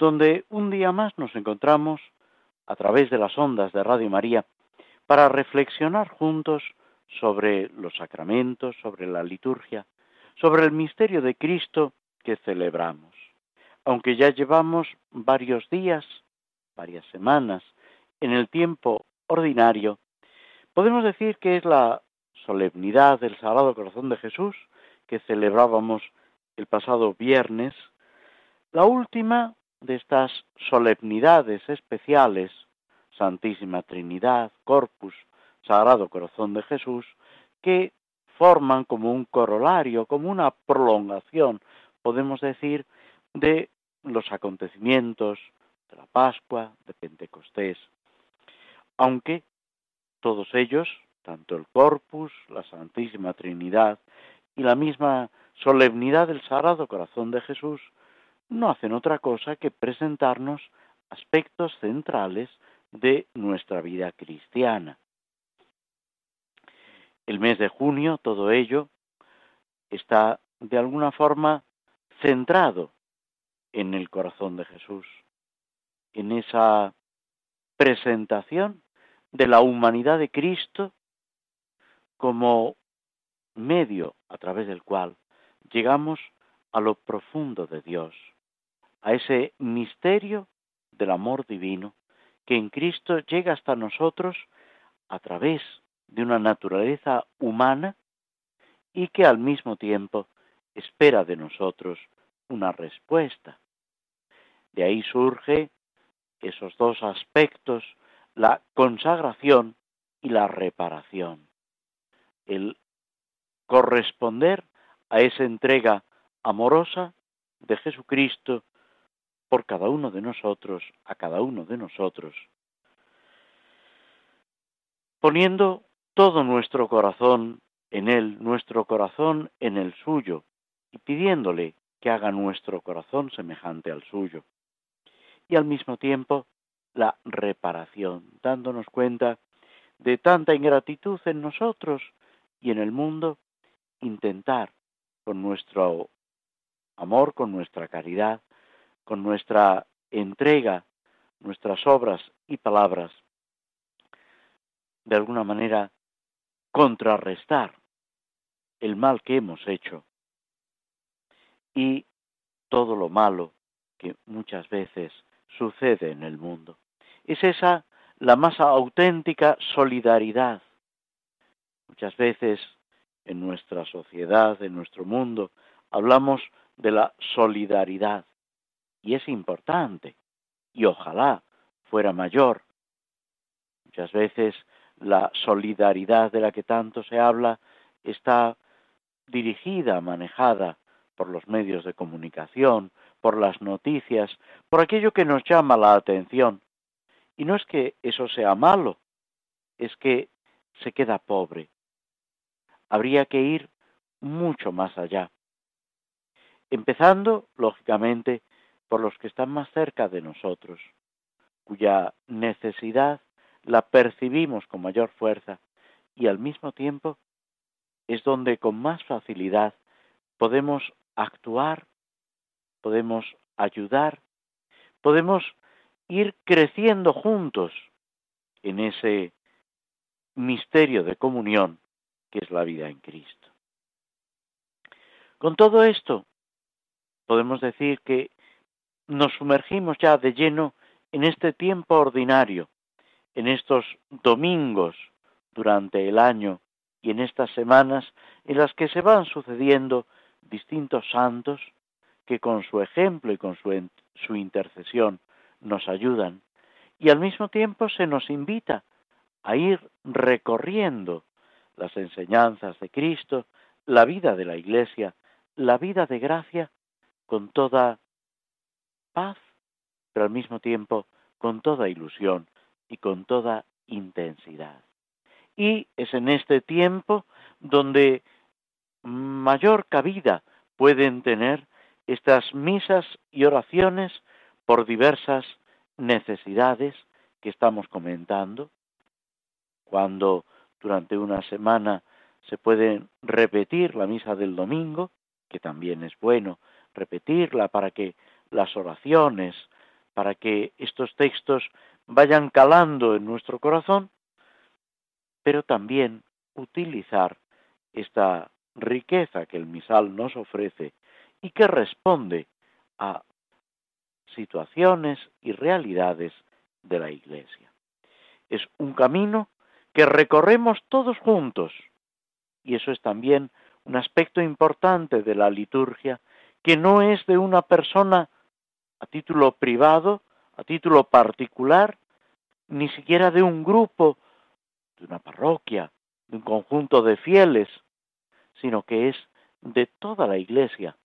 donde un día más nos encontramos a través de las ondas de Radio María para reflexionar juntos sobre los sacramentos, sobre la liturgia, sobre el misterio de Cristo que celebramos. Aunque ya llevamos varios días, varias semanas, en el tiempo ordinario, podemos decir que es la solemnidad del Sagrado Corazón de Jesús que celebrábamos el pasado viernes, la última de estas solemnidades especiales, Santísima Trinidad, Corpus, Sagrado Corazón de Jesús, que forman como un corolario, como una prolongación, podemos decir, de los acontecimientos de la Pascua, de Pentecostés. Aunque todos ellos, tanto el Corpus, la Santísima Trinidad y la misma solemnidad del Sagrado Corazón de Jesús, no hacen otra cosa que presentarnos aspectos centrales de nuestra vida cristiana. El mes de junio, todo ello está de alguna forma centrado en el corazón de Jesús, en esa presentación de la humanidad de Cristo como medio a través del cual llegamos a lo profundo de Dios, a ese misterio del amor divino que en Cristo llega hasta nosotros a través de una naturaleza humana y que al mismo tiempo espera de nosotros una respuesta. De ahí surge esos dos aspectos, la consagración y la reparación. El corresponder a esa entrega amorosa de Jesucristo por cada uno de nosotros, a cada uno de nosotros, poniendo todo nuestro corazón en Él, nuestro corazón en el suyo, y pidiéndole que haga nuestro corazón semejante al suyo. Y al mismo tiempo la reparación, dándonos cuenta de tanta ingratitud en nosotros y en el mundo, intentar con nuestro amor, con nuestra caridad, con nuestra entrega, nuestras obras y palabras, de alguna manera contrarrestar el mal que hemos hecho y todo lo malo que muchas veces sucede en el mundo. Es esa la más auténtica solidaridad. Muchas veces en nuestra sociedad, en nuestro mundo, hablamos de la solidaridad y es importante y ojalá fuera mayor. Muchas veces la solidaridad de la que tanto se habla está dirigida, manejada por los medios de comunicación, por las noticias, por aquello que nos llama la atención. Y no es que eso sea malo, es que se queda pobre. Habría que ir mucho más allá. Empezando, lógicamente, por los que están más cerca de nosotros, cuya necesidad la percibimos con mayor fuerza y al mismo tiempo es donde con más facilidad podemos actuar, podemos ayudar, podemos ir creciendo juntos en ese misterio de comunión que es la vida en Cristo. Con todo esto, podemos decir que nos sumergimos ya de lleno en este tiempo ordinario, en estos domingos durante el año y en estas semanas en las que se van sucediendo distintos santos que con su ejemplo y con su, su intercesión nos ayudan y al mismo tiempo se nos invita a ir recorriendo las enseñanzas de Cristo, la vida de la Iglesia, la vida de gracia, con toda paz, pero al mismo tiempo con toda ilusión y con toda intensidad. Y es en este tiempo donde mayor cabida pueden tener estas misas y oraciones por diversas necesidades que estamos comentando, cuando durante una semana se puede repetir la misa del domingo, que también es bueno repetirla para que las oraciones, para que estos textos vayan calando en nuestro corazón, pero también utilizar esta riqueza que el misal nos ofrece y que responde a situaciones y realidades de la Iglesia. Es un camino que recorremos todos juntos y eso es también un aspecto importante de la liturgia que no es de una persona a título privado, a título particular, ni siquiera de un grupo, de una parroquia, de un conjunto de fieles, sino que es de toda la Iglesia,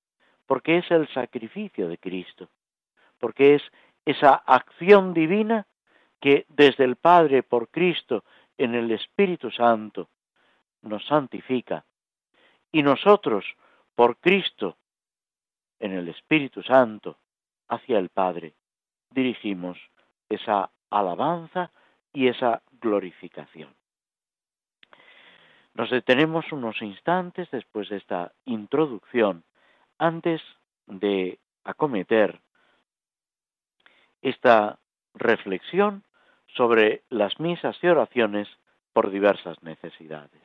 porque es el sacrificio de Cristo, porque es esa acción divina que desde el Padre por Cristo en el Espíritu Santo nos santifica. Y nosotros por Cristo en el Espíritu Santo hacia el Padre dirigimos esa alabanza y esa glorificación. Nos detenemos unos instantes después de esta introducción antes de acometer esta reflexión sobre las misas y oraciones por diversas necesidades.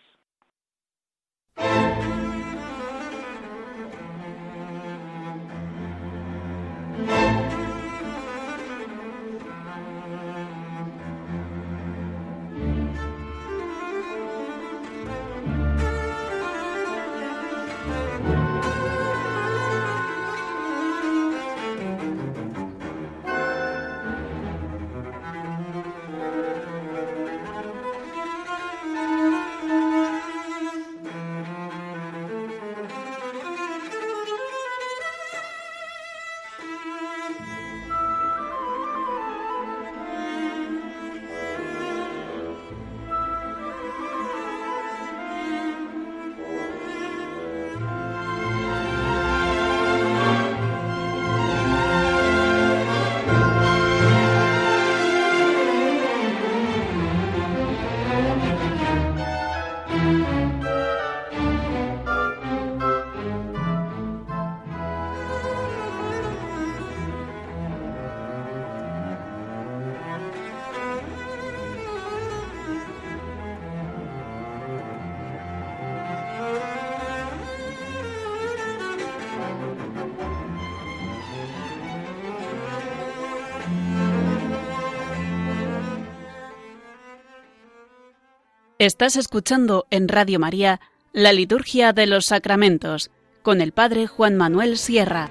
Estás escuchando en Radio María la Liturgia de los Sacramentos con el Padre Juan Manuel Sierra.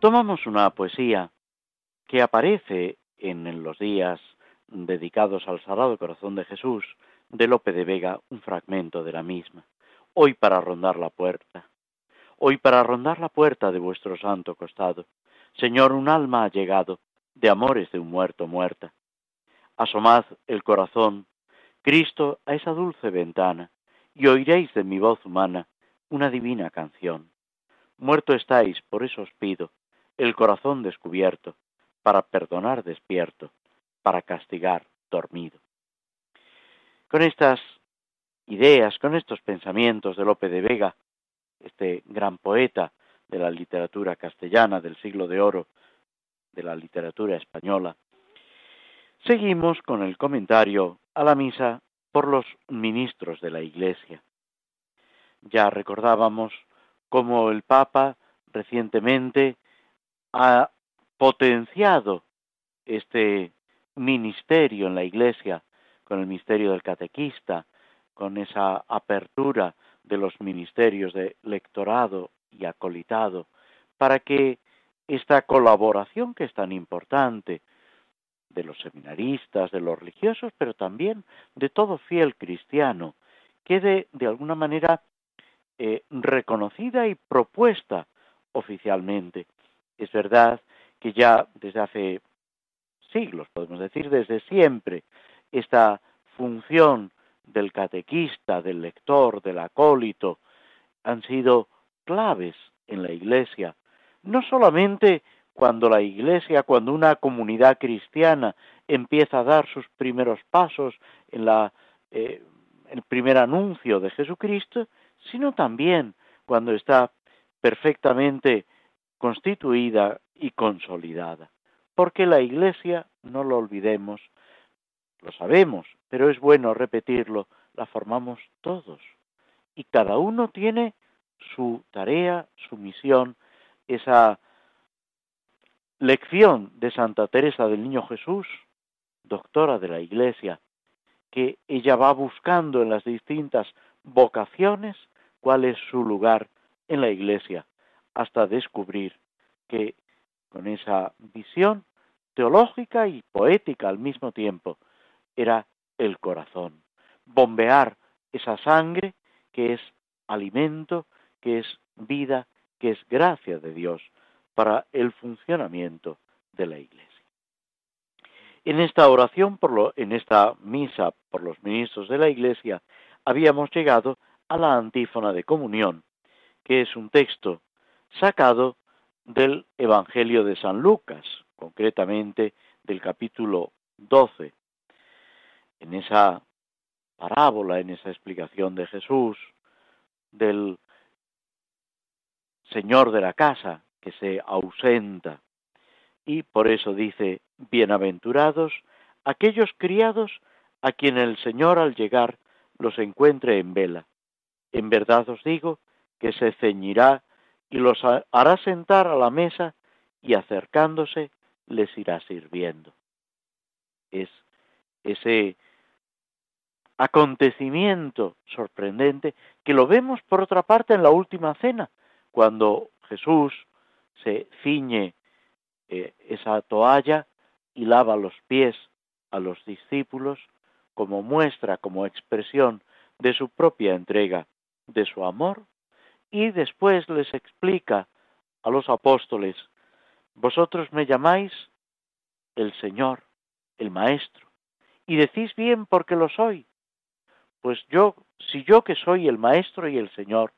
Tomamos una poesía que aparece en los días dedicados al Sagrado Corazón de Jesús, de Lope de Vega un fragmento de la misma. Hoy para rondar la puerta, hoy para rondar la puerta de vuestro santo costado. Señor, un alma ha llegado, de amores de un muerto muerta. Asomad el corazón, Cristo, a esa dulce ventana, y oiréis de mi voz humana una divina canción. Muerto estáis, por eso os pido, el corazón descubierto, para perdonar despierto, para castigar dormido. Con estas ideas, con estos pensamientos de Lope de Vega, este gran poeta de la literatura castellana del siglo de oro, de la literatura española, seguimos con el comentario a la misa por los ministros de la Iglesia. Ya recordábamos cómo el Papa recientemente ha potenciado este ministerio en la Iglesia, con el ministerio del catequista, con esa apertura de los ministerios de lectorado y acolitado, para que esta colaboración que es tan importante de los seminaristas, de los religiosos, pero también de todo fiel cristiano, quede de alguna manera eh, reconocida y propuesta oficialmente. Es verdad que ya desde hace siglos, podemos decir desde siempre, esta función del catequista, del lector, del acólito, han sido claves en la Iglesia, no solamente cuando la Iglesia, cuando una comunidad cristiana empieza a dar sus primeros pasos en la, eh, el primer anuncio de Jesucristo, sino también cuando está perfectamente constituida y consolidada. Porque la Iglesia, no lo olvidemos, lo sabemos, pero es bueno repetirlo, la formamos todos. Y cada uno tiene su tarea, su misión, esa lección de Santa Teresa del Niño Jesús, doctora de la Iglesia, que ella va buscando en las distintas vocaciones cuál es su lugar en la Iglesia, hasta descubrir que con esa visión teológica y poética al mismo tiempo era el corazón, bombear esa sangre que es alimento, que es vida, que es gracia de Dios para el funcionamiento de la Iglesia. En esta oración, por lo, en esta misa por los ministros de la Iglesia, habíamos llegado a la antífona de comunión, que es un texto sacado del Evangelio de San Lucas, concretamente del capítulo 12. En esa parábola, en esa explicación de Jesús, del Señor de la casa que se ausenta. Y por eso dice, bienaventurados aquellos criados a quien el Señor al llegar los encuentre en vela. En verdad os digo que se ceñirá y los hará sentar a la mesa y acercándose les irá sirviendo. Es ese acontecimiento sorprendente que lo vemos por otra parte en la última cena, cuando Jesús se ciñe eh, esa toalla y lava los pies a los discípulos como muestra, como expresión de su propia entrega, de su amor, y después les explica a los apóstoles, vosotros me llamáis el Señor, el Maestro, y decís bien porque lo soy. Pues yo, si yo que soy el Maestro y el Señor,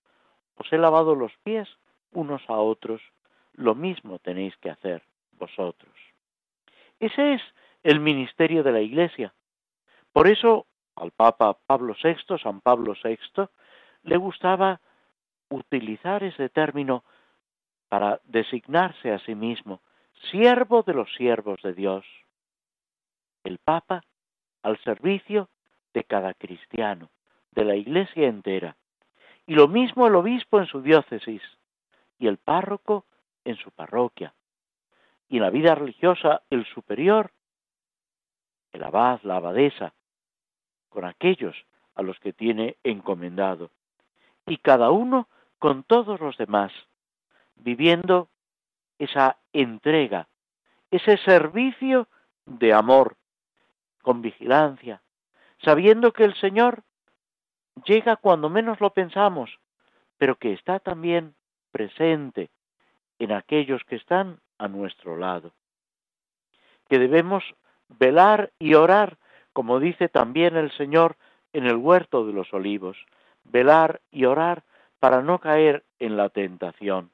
os he lavado los pies unos a otros, lo mismo tenéis que hacer vosotros. Ese es el ministerio de la Iglesia. Por eso al Papa Pablo VI, San Pablo VI, le gustaba utilizar ese término para designarse a sí mismo, siervo de los siervos de Dios. El Papa al servicio de cada cristiano, de la Iglesia entera. Y lo mismo el obispo en su diócesis y el párroco en su parroquia. Y en la vida religiosa el superior, el abad, la abadesa, con aquellos a los que tiene encomendado. Y cada uno con todos los demás, viviendo esa entrega, ese servicio de amor, con vigilancia, sabiendo que el Señor llega cuando menos lo pensamos, pero que está también presente en aquellos que están a nuestro lado. Que debemos velar y orar, como dice también el Señor en el huerto de los olivos, velar y orar para no caer en la tentación.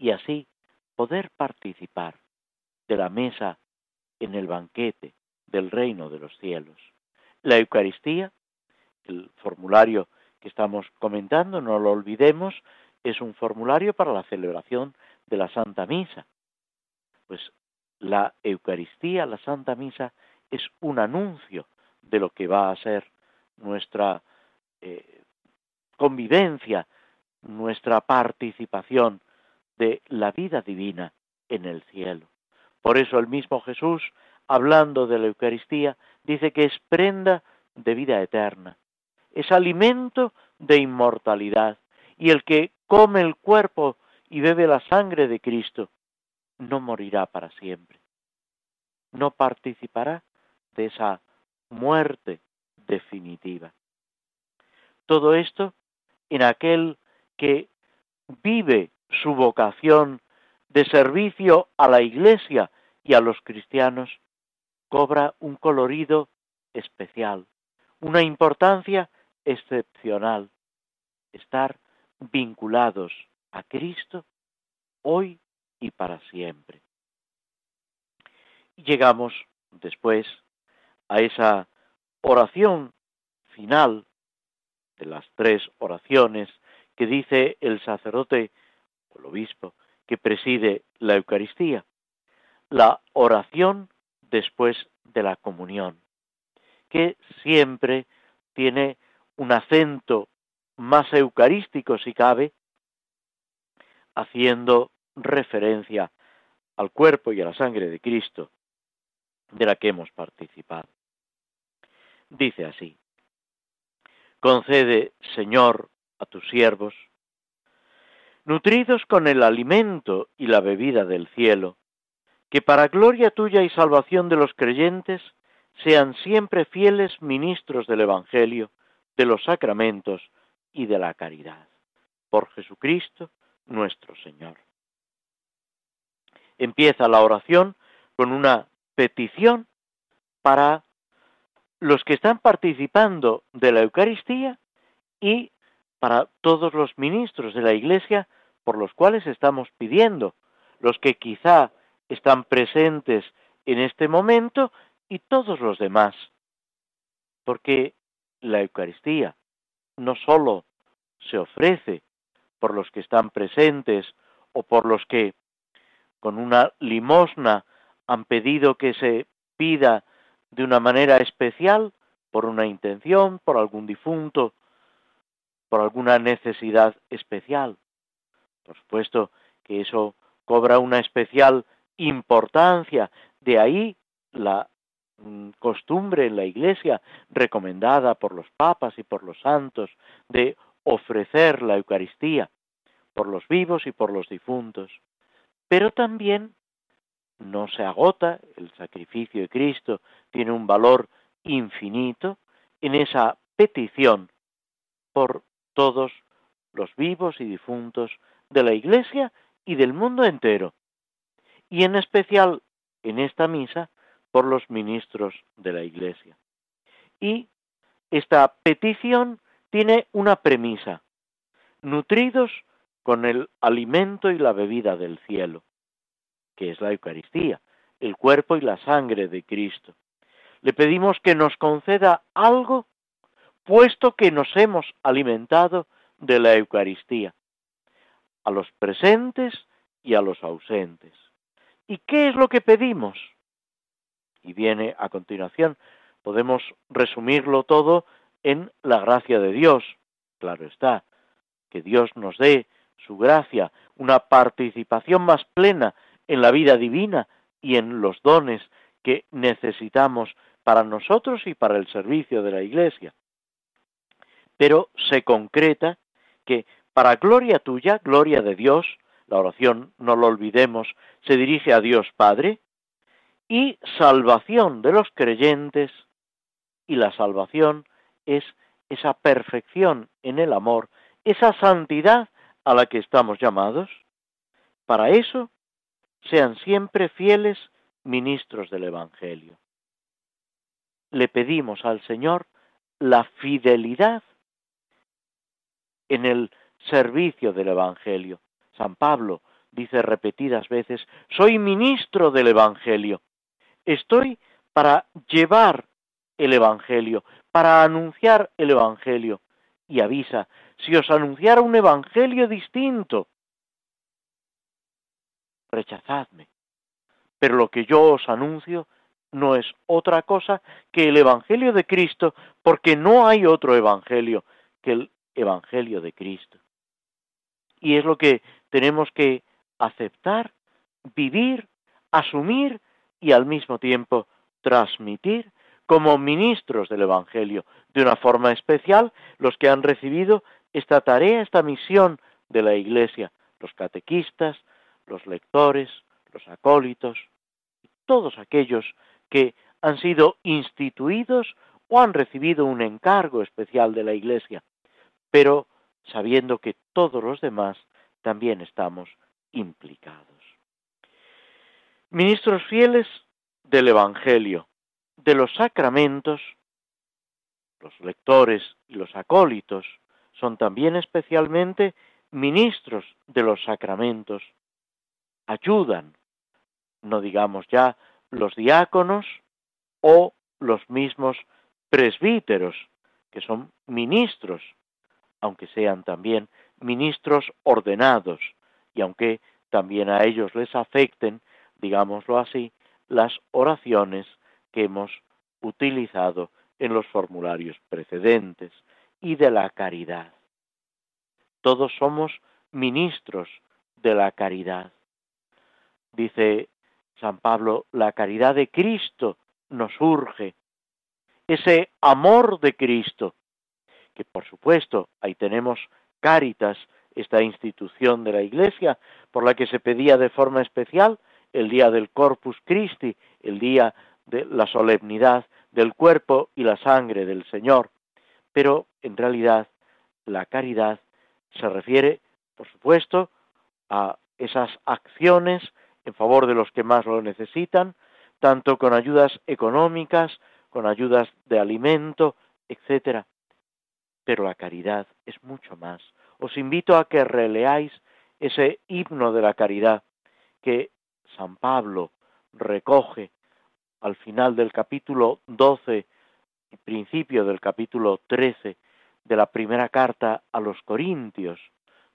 Y así poder participar de la mesa en el banquete del reino de los cielos. La Eucaristía, el formulario que estamos comentando, no lo olvidemos, es un formulario para la celebración de la Santa Misa. Pues la Eucaristía, la Santa Misa, es un anuncio de lo que va a ser nuestra eh, convivencia, nuestra participación de la vida divina en el cielo. Por eso el mismo Jesús, hablando de la Eucaristía, dice que es prenda de vida eterna, es alimento de inmortalidad, y el que come el cuerpo y bebe la sangre de Cristo, no morirá para siempre. No participará de esa muerte definitiva. Todo esto en aquel que vive su vocación de servicio a la Iglesia y a los cristianos, cobra un colorido especial, una importancia excepcional, estar vinculados a Cristo hoy y para siempre. Llegamos después a esa oración final de las tres oraciones que dice el sacerdote el obispo que preside la Eucaristía, la oración después de la comunión, que siempre tiene un acento más eucarístico si cabe, haciendo referencia al cuerpo y a la sangre de Cristo de la que hemos participado. Dice así, concede, Señor, a tus siervos, nutridos con el alimento y la bebida del cielo, que para gloria tuya y salvación de los creyentes sean siempre fieles ministros del Evangelio, de los sacramentos y de la caridad. Por Jesucristo nuestro Señor. Empieza la oración con una petición para los que están participando de la Eucaristía y para todos los ministros de la Iglesia por los cuales estamos pidiendo, los que quizá están presentes en este momento y todos los demás. Porque la Eucaristía no sólo se ofrece por los que están presentes o por los que con una limosna han pedido que se pida de una manera especial, por una intención, por algún difunto, por alguna necesidad especial. Por supuesto que eso cobra una especial importancia, de ahí la mm, costumbre en la Iglesia recomendada por los papas y por los santos de ofrecer la Eucaristía por los vivos y por los difuntos. Pero también no se agota, el sacrificio de Cristo tiene un valor infinito en esa petición por todos los vivos y difuntos de la Iglesia y del mundo entero, y en especial en esta misa por los ministros de la Iglesia. Y esta petición tiene una premisa, nutridos con el alimento y la bebida del cielo, que es la Eucaristía, el cuerpo y la sangre de Cristo. Le pedimos que nos conceda algo, puesto que nos hemos alimentado de la Eucaristía, los presentes y a los ausentes. ¿Y qué es lo que pedimos? Y viene a continuación, podemos resumirlo todo en la gracia de Dios. Claro está, que Dios nos dé su gracia, una participación más plena en la vida divina y en los dones que necesitamos para nosotros y para el servicio de la Iglesia. Pero se concreta que para gloria tuya, gloria de Dios, la oración, no lo olvidemos, se dirige a Dios Padre, y salvación de los creyentes, y la salvación es esa perfección en el amor, esa santidad a la que estamos llamados. Para eso, sean siempre fieles ministros del Evangelio. Le pedimos al Señor la fidelidad en el servicio del Evangelio. San Pablo dice repetidas veces, soy ministro del Evangelio. Estoy para llevar el Evangelio, para anunciar el Evangelio. Y avisa, si os anunciara un Evangelio distinto, rechazadme. Pero lo que yo os anuncio no es otra cosa que el Evangelio de Cristo, porque no hay otro Evangelio que el Evangelio de Cristo. Y es lo que tenemos que aceptar, vivir, asumir y al mismo tiempo transmitir como ministros del Evangelio, de una forma especial los que han recibido esta tarea, esta misión de la Iglesia, los catequistas, los lectores, los acólitos, todos aquellos que han sido instituidos o han recibido un encargo especial de la Iglesia, pero sabiendo que todos los demás también estamos implicados. Ministros fieles del Evangelio, de los sacramentos, los lectores y los acólitos son también especialmente ministros de los sacramentos, ayudan, no digamos ya los diáconos o los mismos presbíteros, que son ministros, aunque sean también ministros ordenados, y aunque también a ellos les afecten, digámoslo así, las oraciones que hemos utilizado en los formularios precedentes y de la caridad. Todos somos ministros de la caridad. Dice San Pablo, la caridad de Cristo nos urge. Ese amor de Cristo, que por supuesto ahí tenemos Cáritas, esta institución de la Iglesia, por la que se pedía de forma especial el día del Corpus Christi, el día de la solemnidad del cuerpo y la sangre del Señor. Pero en realidad la caridad se refiere, por supuesto, a esas acciones en favor de los que más lo necesitan, tanto con ayudas económicas, con ayudas de alimento, etcétera. Pero la caridad es mucho más. Os invito a que releáis ese himno de la caridad que San Pablo recoge al final del capítulo 12 y principio del capítulo 13 de la primera carta a los Corintios,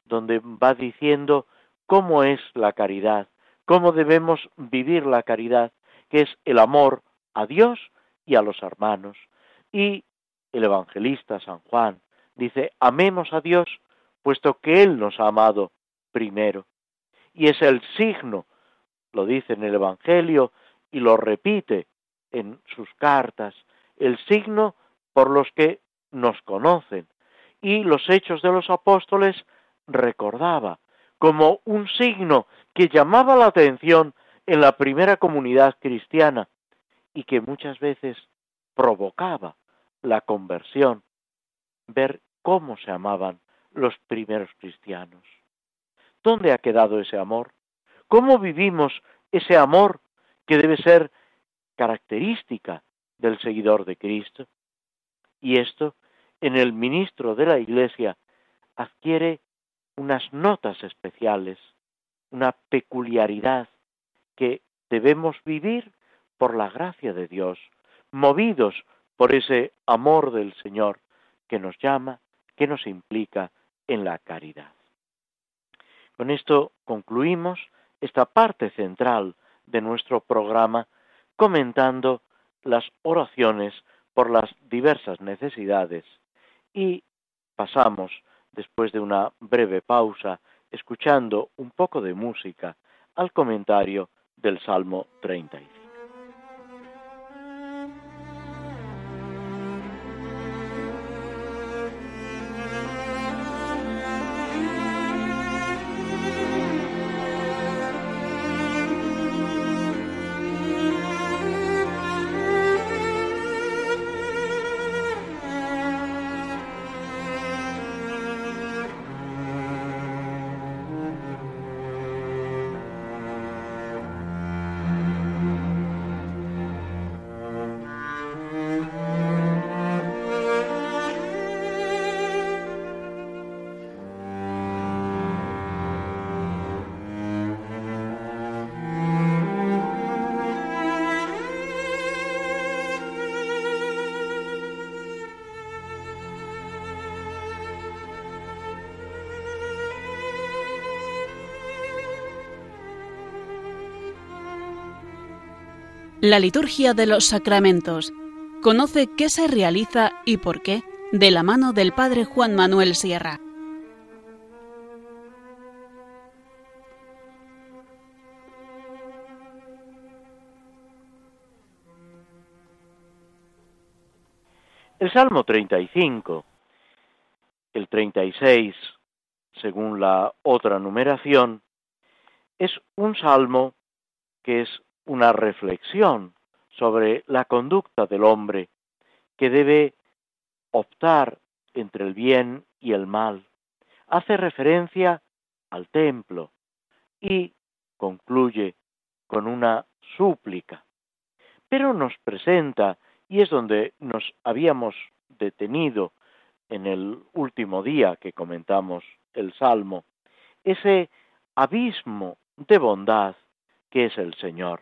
donde va diciendo cómo es la caridad, cómo debemos vivir la caridad, que es el amor a Dios y a los hermanos. Y el evangelista San Juan dice, amemos a Dios, puesto que Él nos ha amado primero. Y es el signo, lo dice en el Evangelio y lo repite en sus cartas, el signo por los que nos conocen. Y los hechos de los apóstoles recordaba como un signo que llamaba la atención en la primera comunidad cristiana y que muchas veces provocaba la conversión, ver cómo se amaban los primeros cristianos. ¿Dónde ha quedado ese amor? ¿Cómo vivimos ese amor que debe ser característica del seguidor de Cristo? Y esto, en el ministro de la Iglesia, adquiere unas notas especiales, una peculiaridad que debemos vivir por la gracia de Dios, movidos por ese amor del Señor que nos llama, que nos implica en la caridad. Con esto concluimos esta parte central de nuestro programa comentando las oraciones por las diversas necesidades y pasamos, después de una breve pausa, escuchando un poco de música, al comentario del Salmo 35. La liturgia de los sacramentos. Conoce qué se realiza y por qué de la mano del Padre Juan Manuel Sierra. El Salmo 35, el 36, según la otra numeración, es un salmo que es una reflexión sobre la conducta del hombre que debe optar entre el bien y el mal. Hace referencia al templo y concluye con una súplica. Pero nos presenta, y es donde nos habíamos detenido en el último día que comentamos el Salmo, ese abismo de bondad que es el Señor.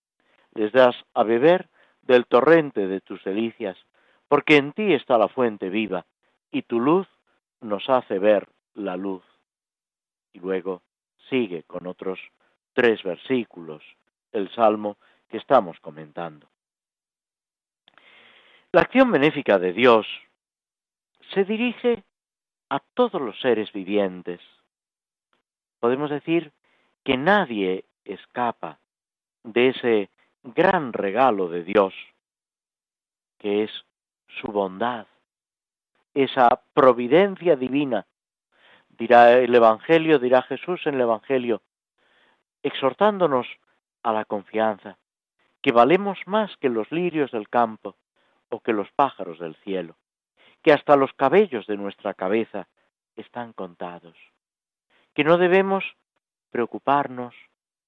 les das a beber del torrente de tus delicias, porque en ti está la fuente viva, y tu luz nos hace ver la luz. Y luego sigue con otros tres versículos el salmo que estamos comentando. La acción benéfica de Dios se dirige a todos los seres vivientes. Podemos decir que nadie escapa de ese gran regalo de Dios, que es su bondad, esa providencia divina. Dirá el Evangelio, dirá Jesús en el Evangelio, exhortándonos a la confianza, que valemos más que los lirios del campo o que los pájaros del cielo, que hasta los cabellos de nuestra cabeza están contados, que no debemos preocuparnos,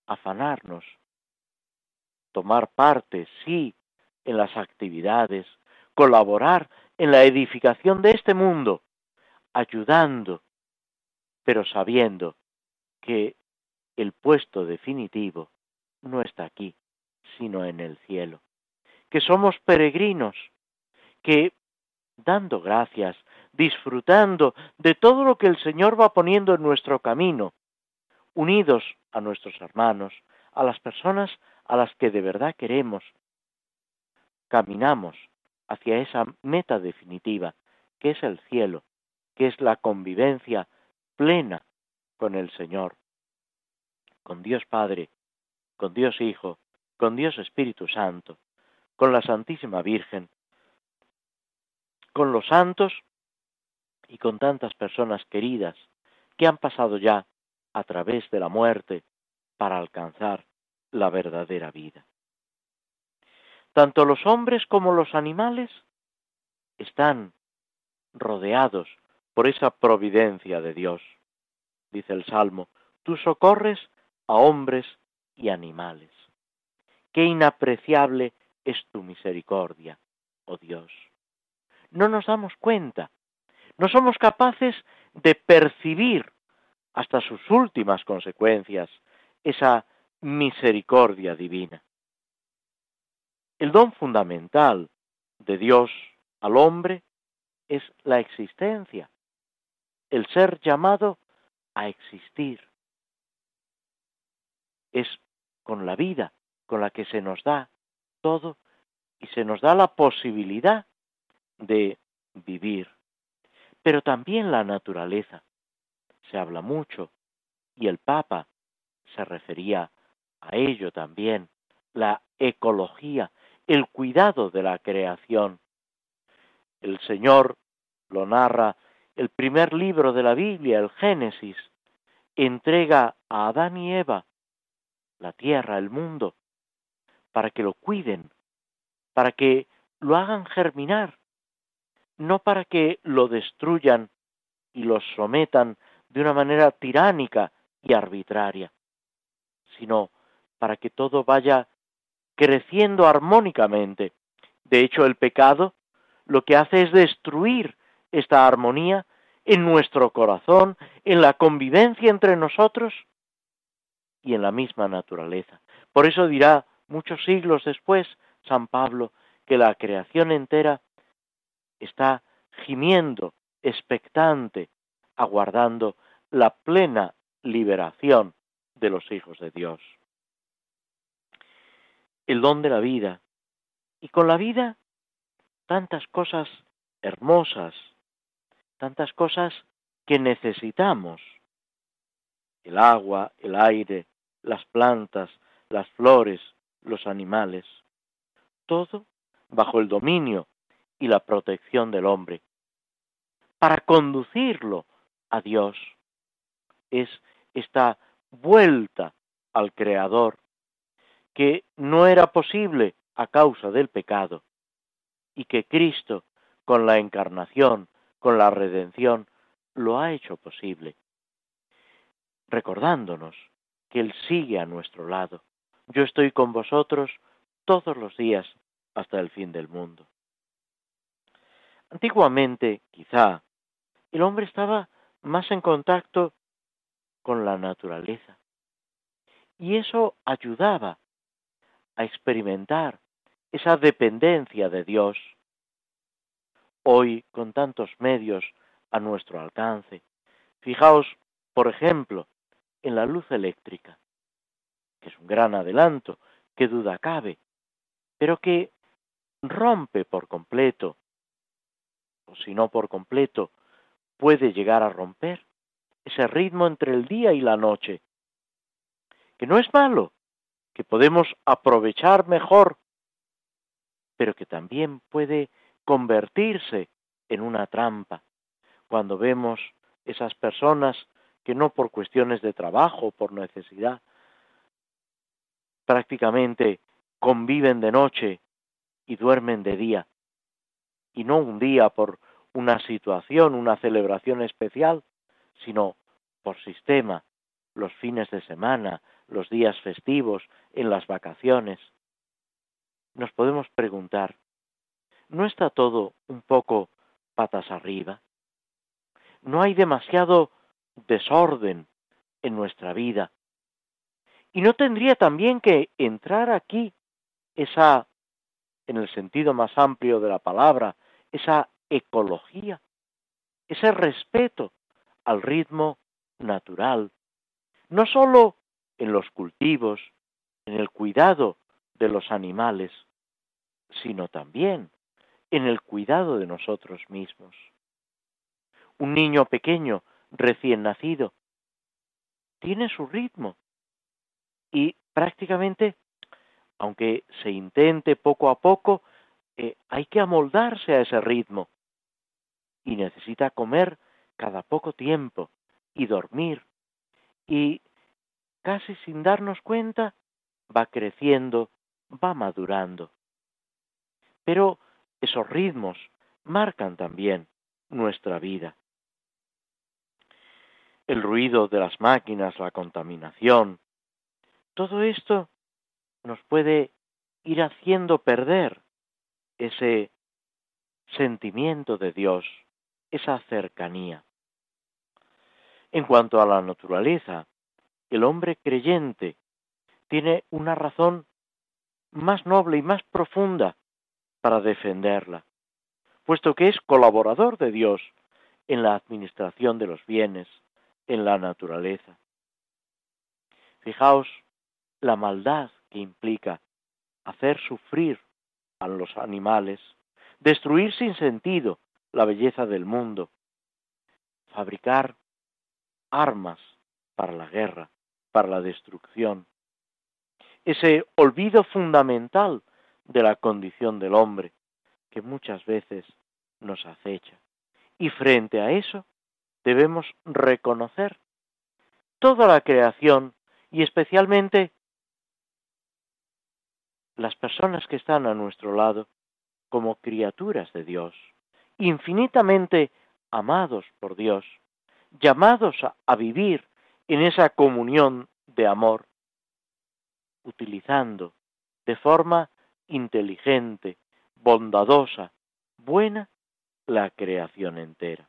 afanarnos, tomar parte, sí, en las actividades, colaborar en la edificación de este mundo, ayudando, pero sabiendo que el puesto definitivo no está aquí, sino en el cielo. Que somos peregrinos, que dando gracias, disfrutando de todo lo que el Señor va poniendo en nuestro camino, unidos a nuestros hermanos, a las personas a las que de verdad queremos, caminamos hacia esa meta definitiva, que es el cielo, que es la convivencia plena con el Señor, con Dios Padre, con Dios Hijo, con Dios Espíritu Santo, con la Santísima Virgen, con los santos y con tantas personas queridas que han pasado ya a través de la muerte para alcanzar la verdadera vida. Tanto los hombres como los animales están rodeados por esa providencia de Dios. Dice el Salmo, tú socorres a hombres y animales. Qué inapreciable es tu misericordia, oh Dios. No nos damos cuenta, no somos capaces de percibir hasta sus últimas consecuencias esa misericordia divina. El don fundamental de Dios al hombre es la existencia, el ser llamado a existir. Es con la vida con la que se nos da todo y se nos da la posibilidad de vivir. Pero también la naturaleza. Se habla mucho y el Papa se refería a ello también, la ecología, el cuidado de la creación. El Señor lo narra el primer libro de la Biblia, el Génesis, entrega a Adán y Eva la tierra, el mundo, para que lo cuiden, para que lo hagan germinar, no para que lo destruyan y lo sometan de una manera tiránica y arbitraria, sino para que todo vaya creciendo armónicamente. De hecho, el pecado lo que hace es destruir esta armonía en nuestro corazón, en la convivencia entre nosotros y en la misma naturaleza. Por eso dirá muchos siglos después San Pablo que la creación entera está gimiendo, expectante, aguardando la plena liberación de los hijos de Dios. El don de la vida. Y con la vida tantas cosas hermosas, tantas cosas que necesitamos. El agua, el aire, las plantas, las flores, los animales. Todo bajo el dominio y la protección del hombre. Para conducirlo a Dios es esta vuelta al Creador que no era posible a causa del pecado y que Cristo con la encarnación, con la redención, lo ha hecho posible, recordándonos que Él sigue a nuestro lado. Yo estoy con vosotros todos los días hasta el fin del mundo. Antiguamente, quizá, el hombre estaba más en contacto con la naturaleza y eso ayudaba a experimentar esa dependencia de Dios. Hoy, con tantos medios a nuestro alcance, fijaos, por ejemplo, en la luz eléctrica, que es un gran adelanto, que duda cabe, pero que rompe por completo, o si no por completo, puede llegar a romper ese ritmo entre el día y la noche, que no es malo, que podemos aprovechar mejor pero que también puede convertirse en una trampa. Cuando vemos esas personas que no por cuestiones de trabajo, por necesidad, prácticamente conviven de noche y duermen de día, y no un día por una situación, una celebración especial, sino por sistema, los fines de semana, los días festivos, en las vacaciones nos podemos preguntar, ¿no está todo un poco patas arriba? ¿No hay demasiado desorden en nuestra vida? ¿Y no tendría también que entrar aquí esa, en el sentido más amplio de la palabra, esa ecología, ese respeto al ritmo natural, no sólo en los cultivos, en el cuidado de los animales, sino también en el cuidado de nosotros mismos. Un niño pequeño, recién nacido, tiene su ritmo y prácticamente, aunque se intente poco a poco, eh, hay que amoldarse a ese ritmo y necesita comer cada poco tiempo y dormir y casi sin darnos cuenta va creciendo va madurando. Pero esos ritmos marcan también nuestra vida. El ruido de las máquinas, la contaminación, todo esto nos puede ir haciendo perder ese sentimiento de Dios, esa cercanía. En cuanto a la naturaleza, el hombre creyente tiene una razón más noble y más profunda para defenderla, puesto que es colaborador de Dios en la administración de los bienes, en la naturaleza. Fijaos la maldad que implica hacer sufrir a los animales, destruir sin sentido la belleza del mundo, fabricar armas para la guerra, para la destrucción, ese olvido fundamental de la condición del hombre que muchas veces nos acecha. Y frente a eso debemos reconocer toda la creación y especialmente las personas que están a nuestro lado como criaturas de Dios, infinitamente amados por Dios, llamados a, vivir en esa comunión de amor utilizando de forma inteligente, bondadosa, buena, la creación entera.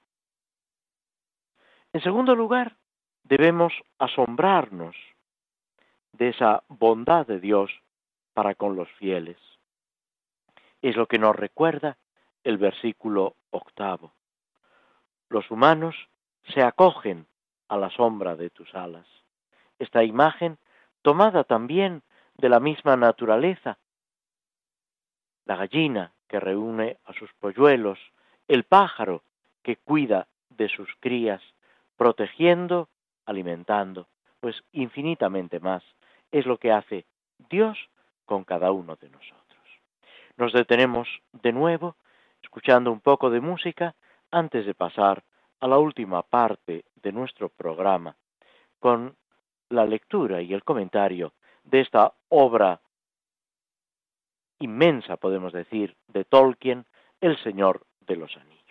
En segundo lugar, debemos asombrarnos de esa bondad de Dios para con los fieles. Es lo que nos recuerda el versículo octavo. Los humanos se acogen a la sombra de tus alas. Esta imagen, tomada también de la misma naturaleza, la gallina que reúne a sus polluelos, el pájaro que cuida de sus crías, protegiendo, alimentando, pues infinitamente más es lo que hace Dios con cada uno de nosotros. Nos detenemos de nuevo escuchando un poco de música antes de pasar a la última parte de nuestro programa con la lectura y el comentario de esta obra inmensa, podemos decir, de Tolkien, El Señor de los Anillos.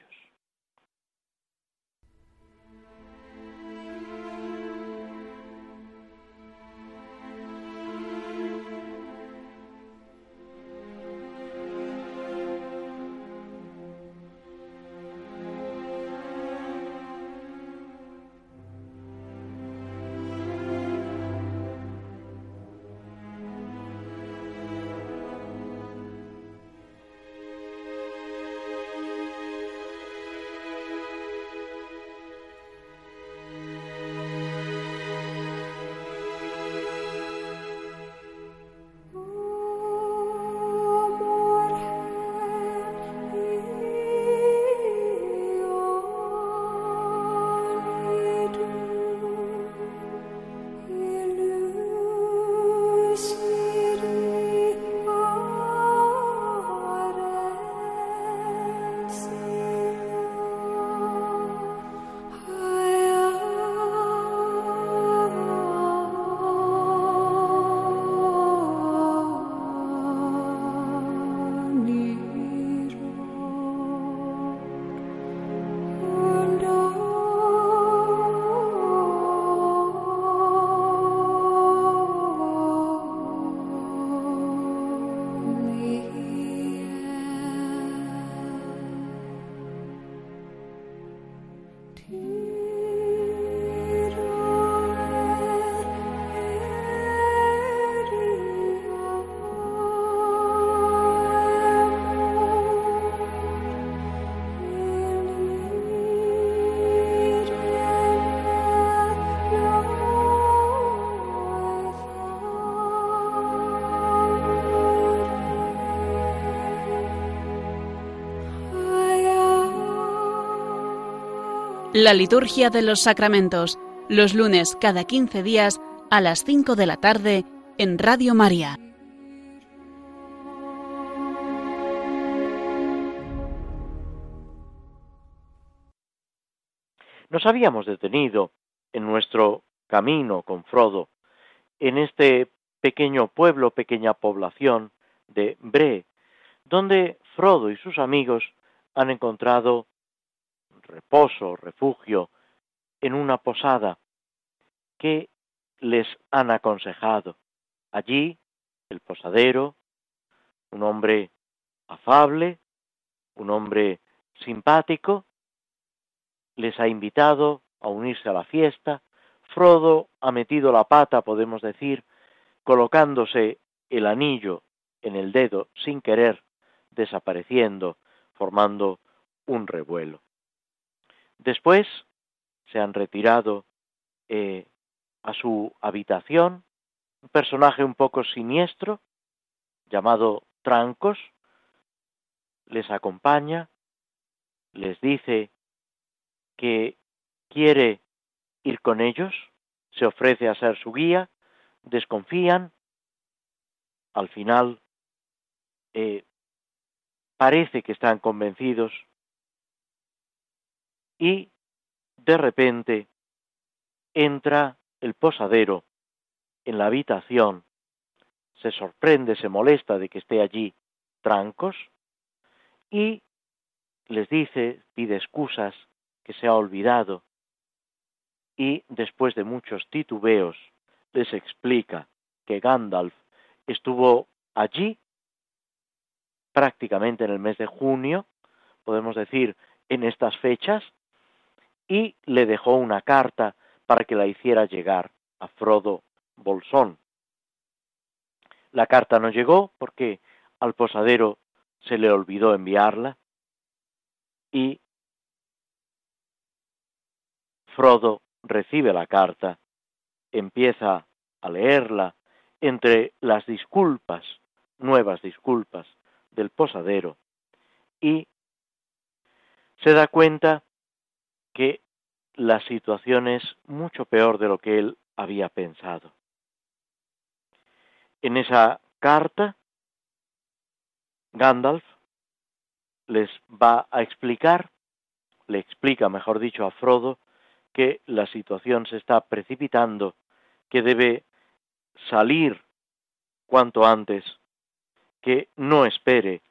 La liturgia de los sacramentos, los lunes cada 15 días a las 5 de la tarde en Radio María. Nos habíamos detenido en nuestro camino con Frodo, en este pequeño pueblo, pequeña población de Bre, donde Frodo y sus amigos han encontrado reposo, refugio, en una posada que les han aconsejado. Allí, el posadero, un hombre afable, un hombre simpático, les ha invitado a unirse a la fiesta. Frodo ha metido la pata, podemos decir, colocándose el anillo en el dedo sin querer, desapareciendo, formando un revuelo. Después se han retirado eh, a su habitación un personaje un poco siniestro llamado Trancos, les acompaña, les dice que quiere ir con ellos, se ofrece a ser su guía, desconfían, al final eh, parece que están convencidos y de repente entra el posadero en la habitación, se sorprende, se molesta de que esté allí Trancos y les dice, pide excusas, que se ha olvidado. Y después de muchos titubeos les explica que Gandalf estuvo allí prácticamente en el mes de junio, podemos decir en estas fechas, y le dejó una carta para que la hiciera llegar a Frodo Bolsón. La carta no llegó porque al posadero se le olvidó enviarla y Frodo recibe la carta, empieza a leerla entre las disculpas, nuevas disculpas del posadero, y se da cuenta que la situación es mucho peor de lo que él había pensado. En esa carta, Gandalf les va a explicar, le explica, mejor dicho, a Frodo, que la situación se está precipitando, que debe salir cuanto antes, que no espere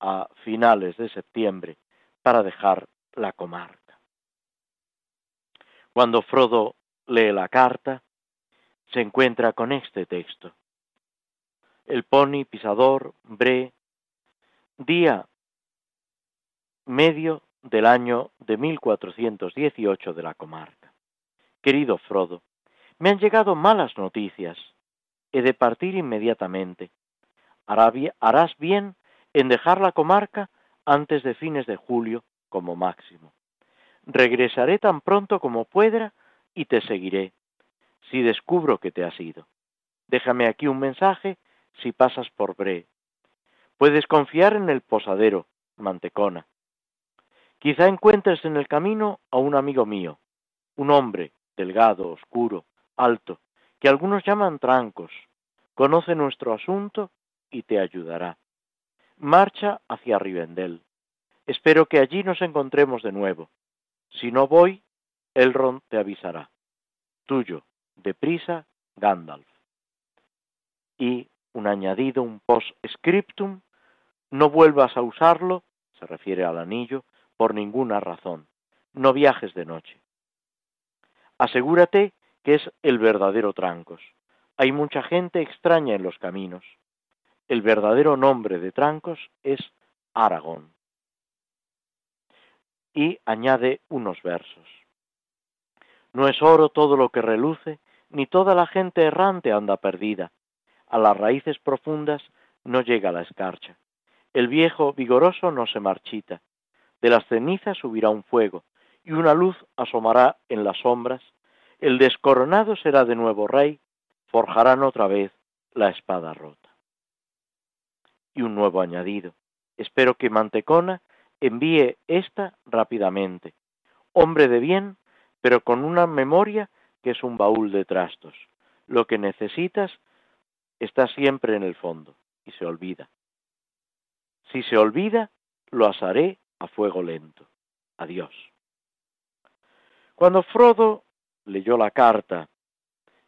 a finales de septiembre para dejar la comarca. Cuando Frodo lee la carta, se encuentra con este texto. El pony pisador, Bre, día medio del año de 1418 de la comarca. Querido Frodo, me han llegado malas noticias. He de partir inmediatamente. Harás bien en dejar la comarca antes de fines de julio como máximo. Regresaré tan pronto como pueda y te seguiré, si descubro que te has ido. Déjame aquí un mensaje si pasas por Bre. Puedes confiar en el posadero, Mantecona. Quizá encuentres en el camino a un amigo mío, un hombre delgado, oscuro, alto, que algunos llaman trancos. Conoce nuestro asunto y te ayudará. Marcha hacia Rivendell. Espero que allí nos encontremos de nuevo. Si no voy, Elrond te avisará. Tuyo, deprisa, Gandalf. Y un añadido, un post-scriptum, no vuelvas a usarlo, se refiere al anillo, por ninguna razón. No viajes de noche. Asegúrate que es el verdadero Trancos. Hay mucha gente extraña en los caminos. El verdadero nombre de Trancos es Aragón. Y añade unos versos. No es oro todo lo que reluce, ni toda la gente errante anda perdida. A las raíces profundas no llega la escarcha. El viejo vigoroso no se marchita, de las cenizas subirá un fuego, y una luz asomará en las sombras. El descoronado será de nuevo rey, forjarán otra vez la espada rota. Y un nuevo añadido. Espero que Mantecona envíe esta rápidamente. Hombre de bien, pero con una memoria que es un baúl de trastos. Lo que necesitas está siempre en el fondo y se olvida. Si se olvida, lo asaré a fuego lento. Adiós. Cuando Frodo leyó la carta,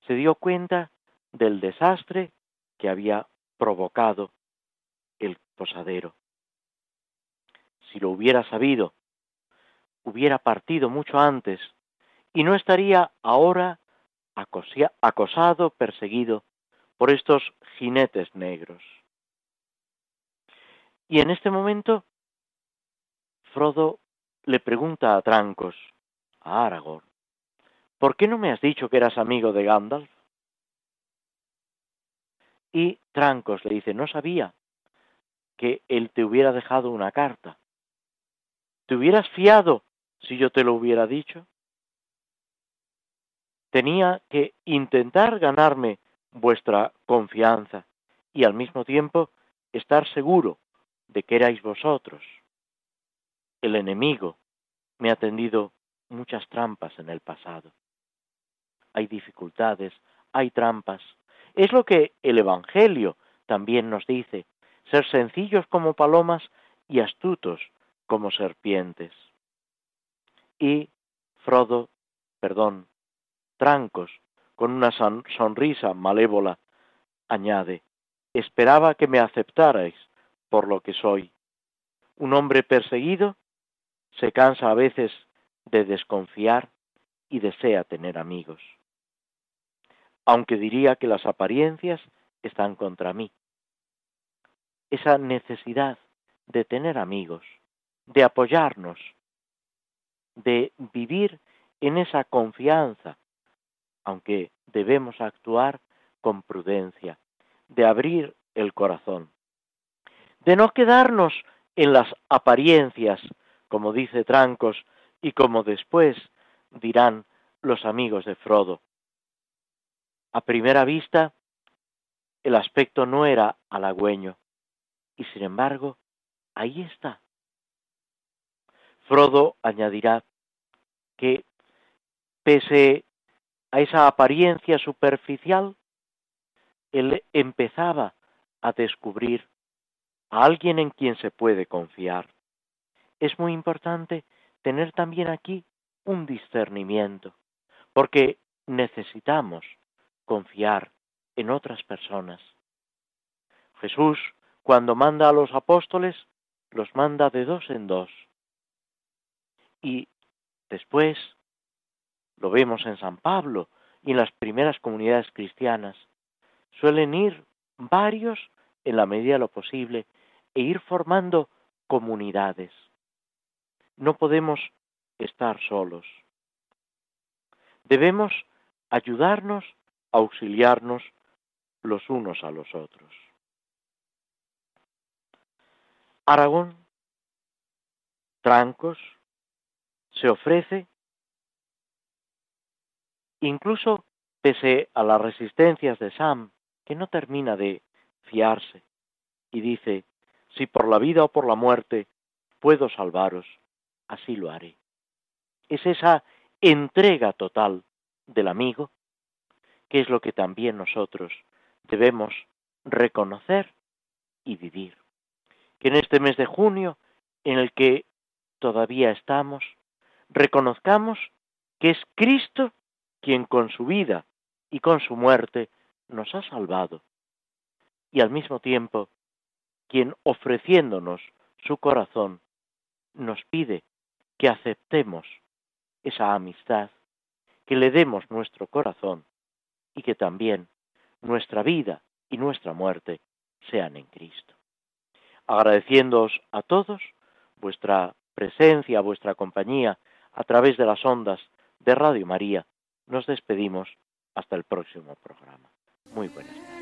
se dio cuenta del desastre que había provocado el posadero. Si lo hubiera sabido, hubiera partido mucho antes y no estaría ahora acosado, perseguido por estos jinetes negros. Y en este momento Frodo le pregunta a Trancos, a Aragorn, ¿por qué no me has dicho que eras amigo de Gandalf? Y Trancos le dice, no sabía que él te hubiera dejado una carta. ¿Te hubieras fiado si yo te lo hubiera dicho? Tenía que intentar ganarme vuestra confianza y al mismo tiempo estar seguro de que erais vosotros el enemigo me ha tendido muchas trampas en el pasado. Hay dificultades, hay trampas. Es lo que el Evangelio también nos dice, ser sencillos como palomas y astutos como serpientes. Y Frodo, perdón, Trancos, con una sonrisa malévola, añade, esperaba que me aceptarais por lo que soy, un hombre perseguido se cansa a veces de desconfiar y desea tener amigos. Aunque diría que las apariencias están contra mí. Esa necesidad de tener amigos, de apoyarnos, de vivir en esa confianza, aunque debemos actuar con prudencia, de abrir el corazón, de no quedarnos en las apariencias como dice Trancos, y como después dirán los amigos de Frodo. A primera vista, el aspecto no era halagüeño, y sin embargo, ahí está. Frodo añadirá que, pese a esa apariencia superficial, él empezaba a descubrir a alguien en quien se puede confiar. Es muy importante tener también aquí un discernimiento, porque necesitamos confiar en otras personas. Jesús, cuando manda a los apóstoles, los manda de dos en dos. Y después lo vemos en San Pablo y en las primeras comunidades cristianas. Suelen ir varios en la medida de lo posible e ir formando comunidades. No podemos estar solos. Debemos ayudarnos, auxiliarnos los unos a los otros. Aragón, Trancos, se ofrece, incluso pese a las resistencias de Sam, que no termina de fiarse, y dice, si por la vida o por la muerte puedo salvaros, así lo haré. Es esa entrega total del amigo, que es lo que también nosotros debemos reconocer y vivir. Que en este mes de junio, en el que todavía estamos, reconozcamos que es Cristo quien con su vida y con su muerte nos ha salvado, y al mismo tiempo quien ofreciéndonos su corazón nos pide que aceptemos esa amistad, que le demos nuestro corazón y que también nuestra vida y nuestra muerte sean en Cristo. Agradeciéndoos a todos vuestra presencia, vuestra compañía a través de las ondas de Radio María, nos despedimos hasta el próximo programa. Muy buenas